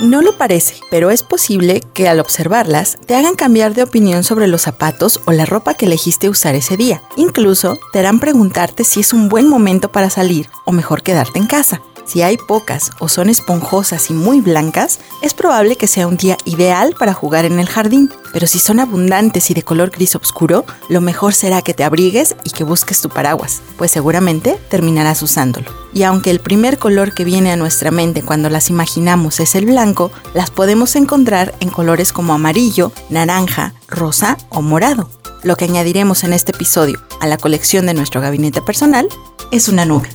No lo parece, pero es posible que al observarlas te hagan cambiar de opinión sobre los zapatos o la ropa que elegiste usar ese día. Incluso te harán preguntarte si es un buen momento para salir o mejor quedarte en casa. Si hay pocas o son esponjosas y muy blancas, es probable que sea un día ideal para jugar en el jardín, pero si son abundantes y de color gris oscuro, lo mejor será que te abrigues y que busques tu paraguas, pues seguramente terminarás usándolo. Y aunque el primer color que viene a nuestra mente cuando las imaginamos es el blanco, las podemos encontrar en colores como amarillo, naranja, rosa o morado. Lo que añadiremos en este episodio a la colección de nuestro gabinete personal es una nube.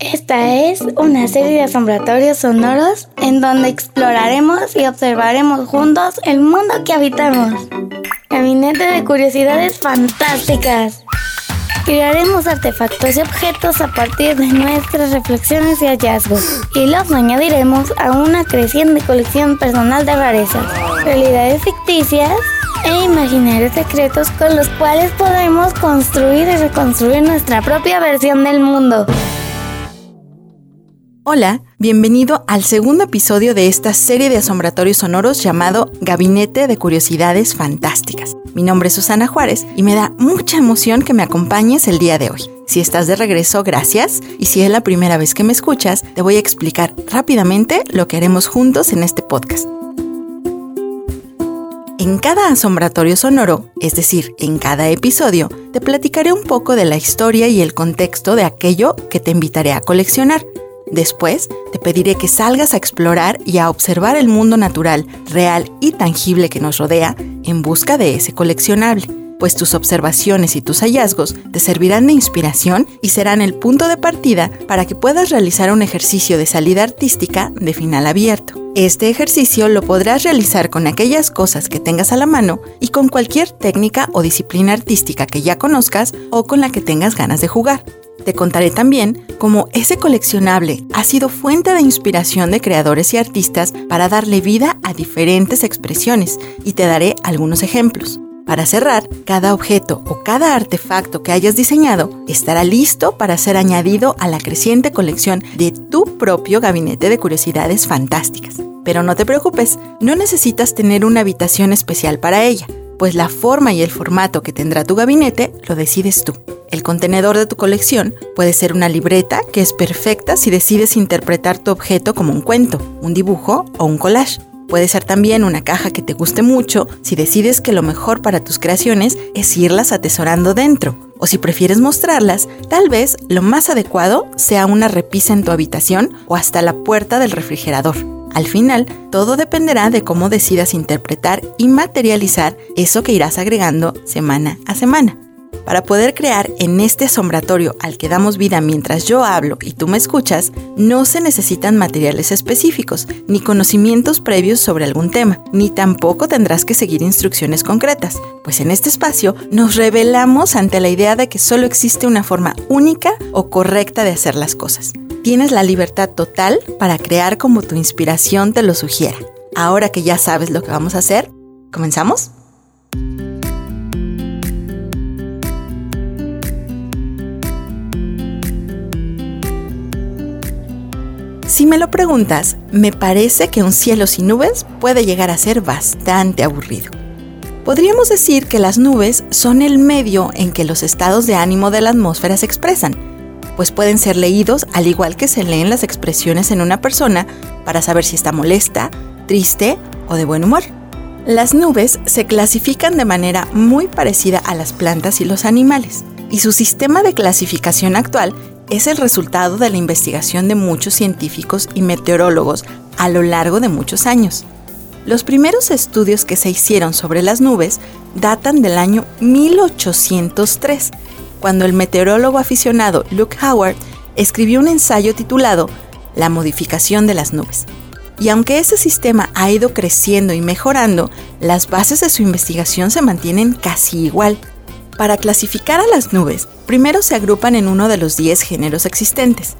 Esta es una serie de asombratorios sonoros en donde exploraremos y observaremos juntos el mundo que habitamos. Gabinete de curiosidades fantásticas. Crearemos artefactos y objetos a partir de nuestras reflexiones y hallazgos y los añadiremos a una creciente colección personal de rarezas, realidades ficticias e imaginarios secretos con los cuales podremos construir y reconstruir nuestra propia versión del mundo. Hola, bienvenido al segundo episodio de esta serie de asombratorios sonoros llamado Gabinete de Curiosidades Fantásticas. Mi nombre es Susana Juárez y me da mucha emoción que me acompañes el día de hoy. Si estás de regreso, gracias. Y si es la primera vez que me escuchas, te voy a explicar rápidamente lo que haremos juntos en este podcast. En cada asombratorio sonoro, es decir, en cada episodio, te platicaré un poco de la historia y el contexto de aquello que te invitaré a coleccionar. Después, te pediré que salgas a explorar y a observar el mundo natural, real y tangible que nos rodea en busca de ese coleccionable, pues tus observaciones y tus hallazgos te servirán de inspiración y serán el punto de partida para que puedas realizar un ejercicio de salida artística de final abierto. Este ejercicio lo podrás realizar con aquellas cosas que tengas a la mano y con cualquier técnica o disciplina artística que ya conozcas o con la que tengas ganas de jugar. Te contaré también cómo ese coleccionable ha sido fuente de inspiración de creadores y artistas para darle vida a diferentes expresiones y te daré algunos ejemplos. Para cerrar, cada objeto o cada artefacto que hayas diseñado estará listo para ser añadido a la creciente colección de tu propio gabinete de curiosidades fantásticas. Pero no te preocupes, no necesitas tener una habitación especial para ella, pues la forma y el formato que tendrá tu gabinete lo decides tú. El contenedor de tu colección puede ser una libreta que es perfecta si decides interpretar tu objeto como un cuento, un dibujo o un collage. Puede ser también una caja que te guste mucho si decides que lo mejor para tus creaciones es irlas atesorando dentro. O si prefieres mostrarlas, tal vez lo más adecuado sea una repisa en tu habitación o hasta la puerta del refrigerador. Al final, todo dependerá de cómo decidas interpretar y materializar eso que irás agregando semana a semana. Para poder crear en este asombratorio al que damos vida mientras yo hablo y tú me escuchas, no se necesitan materiales específicos, ni conocimientos previos sobre algún tema, ni tampoco tendrás que seguir instrucciones concretas, pues en este espacio nos revelamos ante la idea de que solo existe una forma única o correcta de hacer las cosas. Tienes la libertad total para crear como tu inspiración te lo sugiera. Ahora que ya sabes lo que vamos a hacer, ¿comenzamos? Si me lo preguntas, me parece que un cielo sin nubes puede llegar a ser bastante aburrido. Podríamos decir que las nubes son el medio en que los estados de ánimo de la atmósfera se expresan, pues pueden ser leídos al igual que se leen las expresiones en una persona para saber si está molesta, triste o de buen humor. Las nubes se clasifican de manera muy parecida a las plantas y los animales, y su sistema de clasificación actual es el resultado de la investigación de muchos científicos y meteorólogos a lo largo de muchos años. Los primeros estudios que se hicieron sobre las nubes datan del año 1803, cuando el meteorólogo aficionado Luke Howard escribió un ensayo titulado La modificación de las nubes. Y aunque ese sistema ha ido creciendo y mejorando, las bases de su investigación se mantienen casi igual. Para clasificar a las nubes, primero se agrupan en uno de los 10 géneros existentes.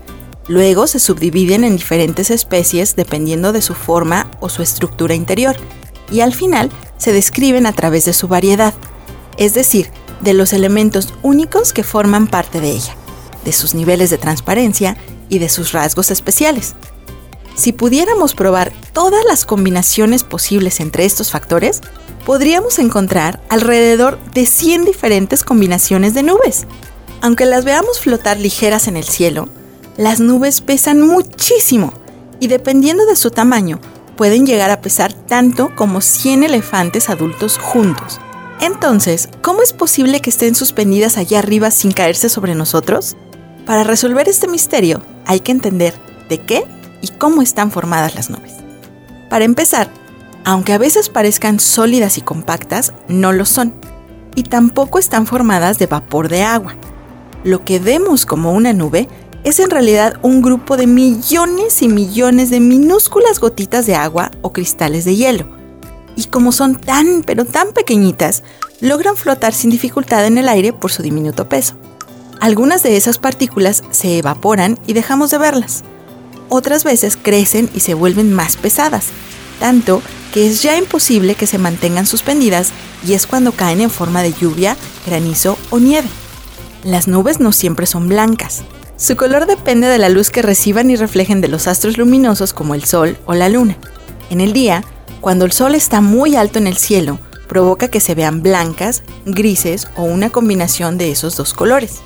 Luego se subdividen en diferentes especies dependiendo de su forma o su estructura interior. Y al final se describen a través de su variedad, es decir, de los elementos únicos que forman parte de ella, de sus niveles de transparencia y de sus rasgos especiales. Si pudiéramos probar todas las combinaciones posibles entre estos factores, podríamos encontrar alrededor de 100 diferentes combinaciones de nubes. Aunque las veamos flotar ligeras en el cielo, las nubes pesan muchísimo y dependiendo de su tamaño, pueden llegar a pesar tanto como 100 elefantes adultos juntos. Entonces, ¿cómo es posible que estén suspendidas allá arriba sin caerse sobre nosotros? Para resolver este misterio, hay que entender de qué y cómo están formadas las nubes. Para empezar, aunque a veces parezcan sólidas y compactas, no lo son, y tampoco están formadas de vapor de agua. Lo que vemos como una nube es en realidad un grupo de millones y millones de minúsculas gotitas de agua o cristales de hielo. Y como son tan pero tan pequeñitas, logran flotar sin dificultad en el aire por su diminuto peso. Algunas de esas partículas se evaporan y dejamos de verlas. Otras veces crecen y se vuelven más pesadas, tanto que es ya imposible que se mantengan suspendidas y es cuando caen en forma de lluvia, granizo o nieve. Las nubes no siempre son blancas. Su color depende de la luz que reciban y reflejen de los astros luminosos como el Sol o la Luna. En el día, cuando el Sol está muy alto en el cielo, provoca que se vean blancas, grises o una combinación de esos dos colores.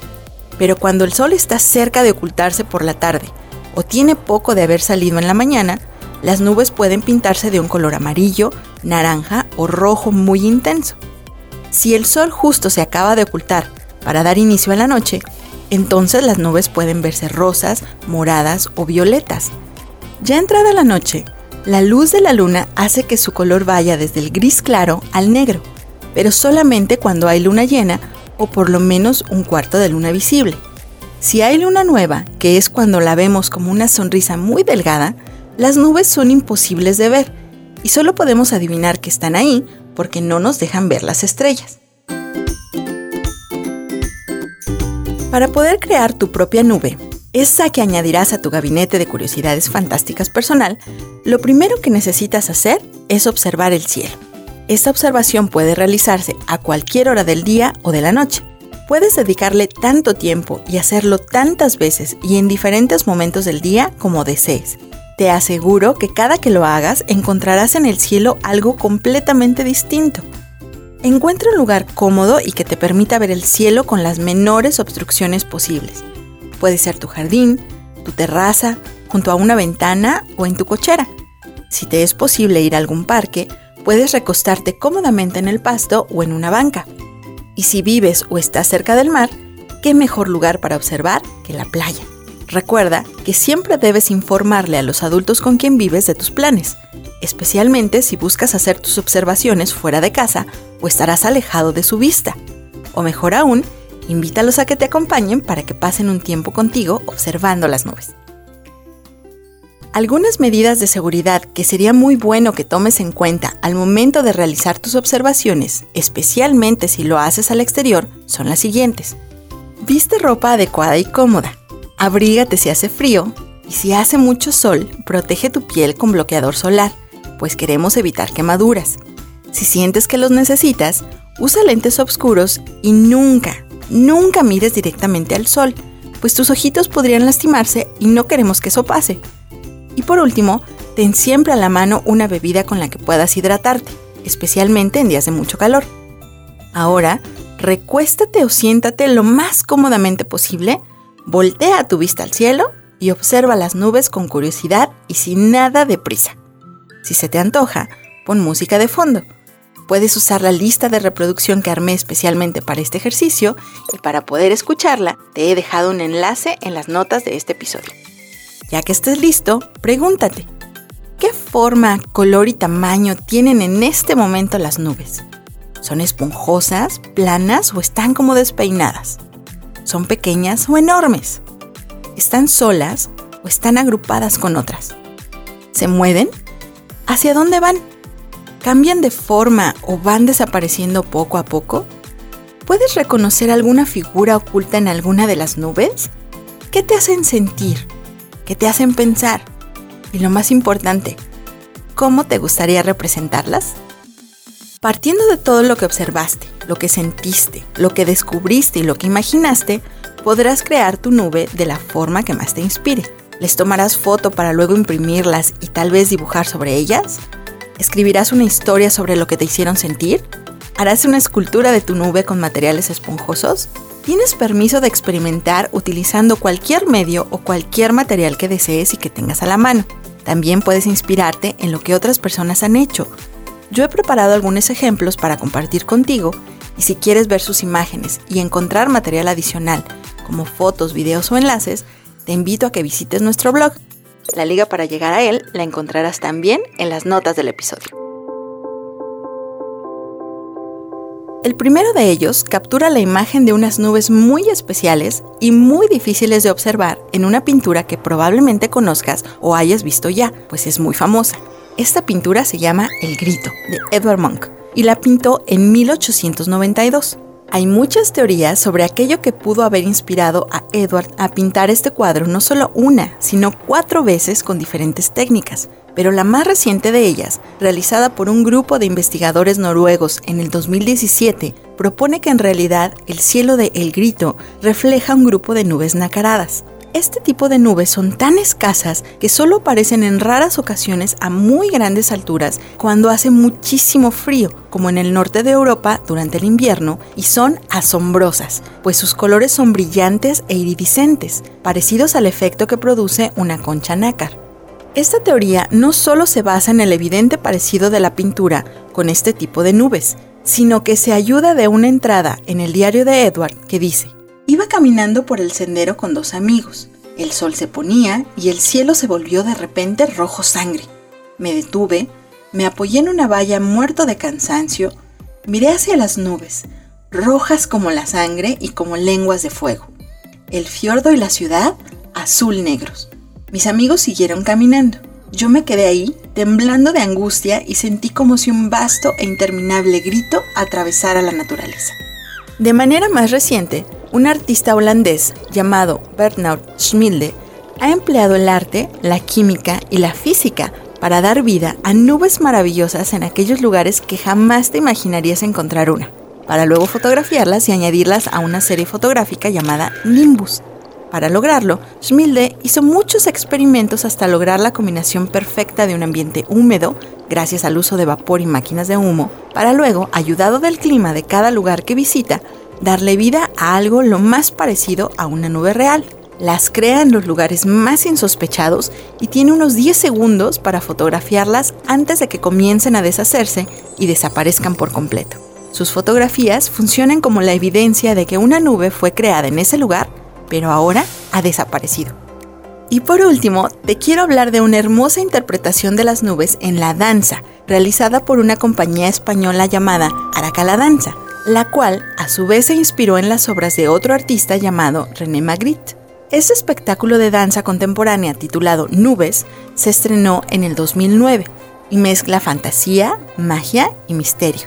Pero cuando el Sol está cerca de ocultarse por la tarde o tiene poco de haber salido en la mañana, las nubes pueden pintarse de un color amarillo, naranja o rojo muy intenso. Si el Sol justo se acaba de ocultar para dar inicio a la noche, entonces las nubes pueden verse rosas, moradas o violetas. Ya entrada la noche, la luz de la luna hace que su color vaya desde el gris claro al negro, pero solamente cuando hay luna llena o por lo menos un cuarto de luna visible. Si hay luna nueva, que es cuando la vemos como una sonrisa muy delgada, las nubes son imposibles de ver y solo podemos adivinar que están ahí porque no nos dejan ver las estrellas. Para poder crear tu propia nube, esa que añadirás a tu gabinete de curiosidades fantásticas personal, lo primero que necesitas hacer es observar el cielo. Esta observación puede realizarse a cualquier hora del día o de la noche. Puedes dedicarle tanto tiempo y hacerlo tantas veces y en diferentes momentos del día como desees. Te aseguro que cada que lo hagas encontrarás en el cielo algo completamente distinto Encuentra un lugar cómodo y que te permita ver el cielo con las menores obstrucciones posibles. Puede ser tu jardín, tu terraza, junto a una ventana o en tu cochera. Si te es posible ir a algún parque, puedes recostarte cómodamente en el pasto o en una banca. Y si vives o estás cerca del mar, qué mejor lugar para observar que la playa. Recuerda que siempre debes informarle a los adultos con quien vives de tus planes especialmente si buscas hacer tus observaciones fuera de casa o estarás alejado de su vista. O mejor aún, invítalos a que te acompañen para que pasen un tiempo contigo observando las nubes. Algunas medidas de seguridad que sería muy bueno que tomes en cuenta al momento de realizar tus observaciones, especialmente si lo haces al exterior, son las siguientes. Viste ropa adecuada y cómoda. Abrígate si hace frío y si hace mucho sol, protege tu piel con bloqueador solar pues queremos evitar quemaduras. Si sientes que los necesitas, usa lentes oscuros y nunca, nunca mires directamente al sol, pues tus ojitos podrían lastimarse y no queremos que eso pase. Y por último, ten siempre a la mano una bebida con la que puedas hidratarte, especialmente en días de mucho calor. Ahora, recuéstate o siéntate lo más cómodamente posible, voltea tu vista al cielo y observa las nubes con curiosidad y sin nada de prisa. Si se te antoja, pon música de fondo. Puedes usar la lista de reproducción que armé especialmente para este ejercicio y para poder escucharla te he dejado un enlace en las notas de este episodio. Ya que estés listo, pregúntate, ¿qué forma, color y tamaño tienen en este momento las nubes? ¿Son esponjosas, planas o están como despeinadas? ¿Son pequeñas o enormes? ¿Están solas o están agrupadas con otras? ¿Se mueven ¿Hacia dónde van? ¿Cambian de forma o van desapareciendo poco a poco? ¿Puedes reconocer alguna figura oculta en alguna de las nubes? ¿Qué te hacen sentir? ¿Qué te hacen pensar? Y lo más importante, ¿cómo te gustaría representarlas? Partiendo de todo lo que observaste, lo que sentiste, lo que descubriste y lo que imaginaste, podrás crear tu nube de la forma que más te inspire. ¿Les tomarás foto para luego imprimirlas y tal vez dibujar sobre ellas? ¿Escribirás una historia sobre lo que te hicieron sentir? ¿Harás una escultura de tu nube con materiales esponjosos? Tienes permiso de experimentar utilizando cualquier medio o cualquier material que desees y que tengas a la mano. También puedes inspirarte en lo que otras personas han hecho. Yo he preparado algunos ejemplos para compartir contigo y si quieres ver sus imágenes y encontrar material adicional como fotos, videos o enlaces, te invito a que visites nuestro blog. La liga para llegar a él la encontrarás también en las notas del episodio. El primero de ellos captura la imagen de unas nubes muy especiales y muy difíciles de observar en una pintura que probablemente conozcas o hayas visto ya, pues es muy famosa. Esta pintura se llama El Grito, de Edward Monk, y la pintó en 1892. Hay muchas teorías sobre aquello que pudo haber inspirado a Edward a pintar este cuadro no solo una, sino cuatro veces con diferentes técnicas. Pero la más reciente de ellas, realizada por un grupo de investigadores noruegos en el 2017, propone que en realidad el cielo de El Grito refleja un grupo de nubes nacaradas. Este tipo de nubes son tan escasas que solo aparecen en raras ocasiones a muy grandes alturas cuando hace muchísimo frío, como en el norte de Europa durante el invierno, y son asombrosas, pues sus colores son brillantes e iridiscentes, parecidos al efecto que produce una concha nácar. Esta teoría no solo se basa en el evidente parecido de la pintura con este tipo de nubes, sino que se ayuda de una entrada en el diario de Edward que dice, caminando por el sendero con dos amigos. El sol se ponía y el cielo se volvió de repente rojo sangre. Me detuve, me apoyé en una valla muerto de cansancio, miré hacia las nubes, rojas como la sangre y como lenguas de fuego. El fiordo y la ciudad azul negros. Mis amigos siguieron caminando. Yo me quedé ahí, temblando de angustia y sentí como si un vasto e interminable grito atravesara la naturaleza. De manera más reciente, un artista holandés llamado Bernard Schmilde ha empleado el arte, la química y la física para dar vida a nubes maravillosas en aquellos lugares que jamás te imaginarías encontrar una, para luego fotografiarlas y añadirlas a una serie fotográfica llamada Nimbus. Para lograrlo, Schmilde hizo muchos experimentos hasta lograr la combinación perfecta de un ambiente húmedo, gracias al uso de vapor y máquinas de humo, para luego, ayudado del clima de cada lugar que visita, darle vida a algo lo más parecido a una nube real. Las crea en los lugares más insospechados y tiene unos 10 segundos para fotografiarlas antes de que comiencen a deshacerse y desaparezcan por completo. Sus fotografías funcionan como la evidencia de que una nube fue creada en ese lugar, pero ahora ha desaparecido. Y por último, te quiero hablar de una hermosa interpretación de las nubes en la danza, realizada por una compañía española llamada Aracala Danza la cual a su vez se inspiró en las obras de otro artista llamado René Magritte. Este espectáculo de danza contemporánea titulado Nubes se estrenó en el 2009 y mezcla fantasía, magia y misterio.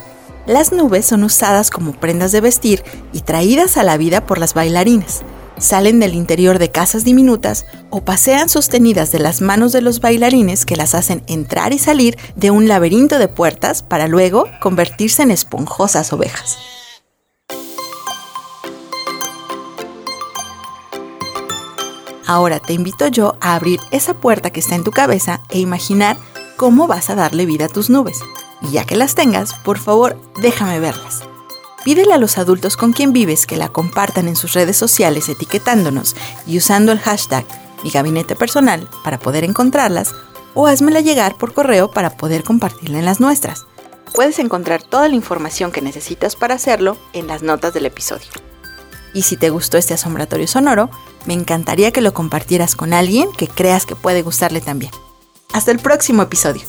Las nubes son usadas como prendas de vestir y traídas a la vida por las bailarinas. Salen del interior de casas diminutas o pasean sostenidas de las manos de los bailarines que las hacen entrar y salir de un laberinto de puertas para luego convertirse en esponjosas ovejas. Ahora te invito yo a abrir esa puerta que está en tu cabeza e imaginar cómo vas a darle vida a tus nubes. Y ya que las tengas, por favor, déjame verlas. Pídele a los adultos con quien vives que la compartan en sus redes sociales etiquetándonos y usando el hashtag mi gabinete personal para poder encontrarlas o házmela llegar por correo para poder compartirla en las nuestras. Puedes encontrar toda la información que necesitas para hacerlo en las notas del episodio. Y si te gustó este asombratorio sonoro, me encantaría que lo compartieras con alguien que creas que puede gustarle también. Hasta el próximo episodio.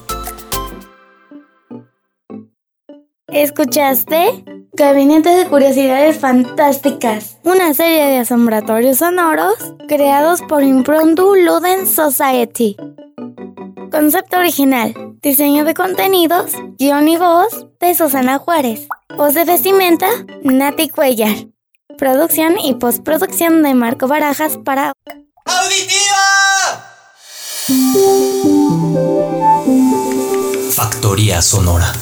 ¿Escuchaste? Gabinete de Curiosidades Fantásticas, una serie de asombratorios sonoros creados por Impromptu Luden Society. Concepto original, diseño de contenidos, guion y voz de Susana Juárez. Voz de vestimenta, Nati Cuellar. Producción y postproducción de Marco Barajas para ¡Auditiva! Factoría Sonora.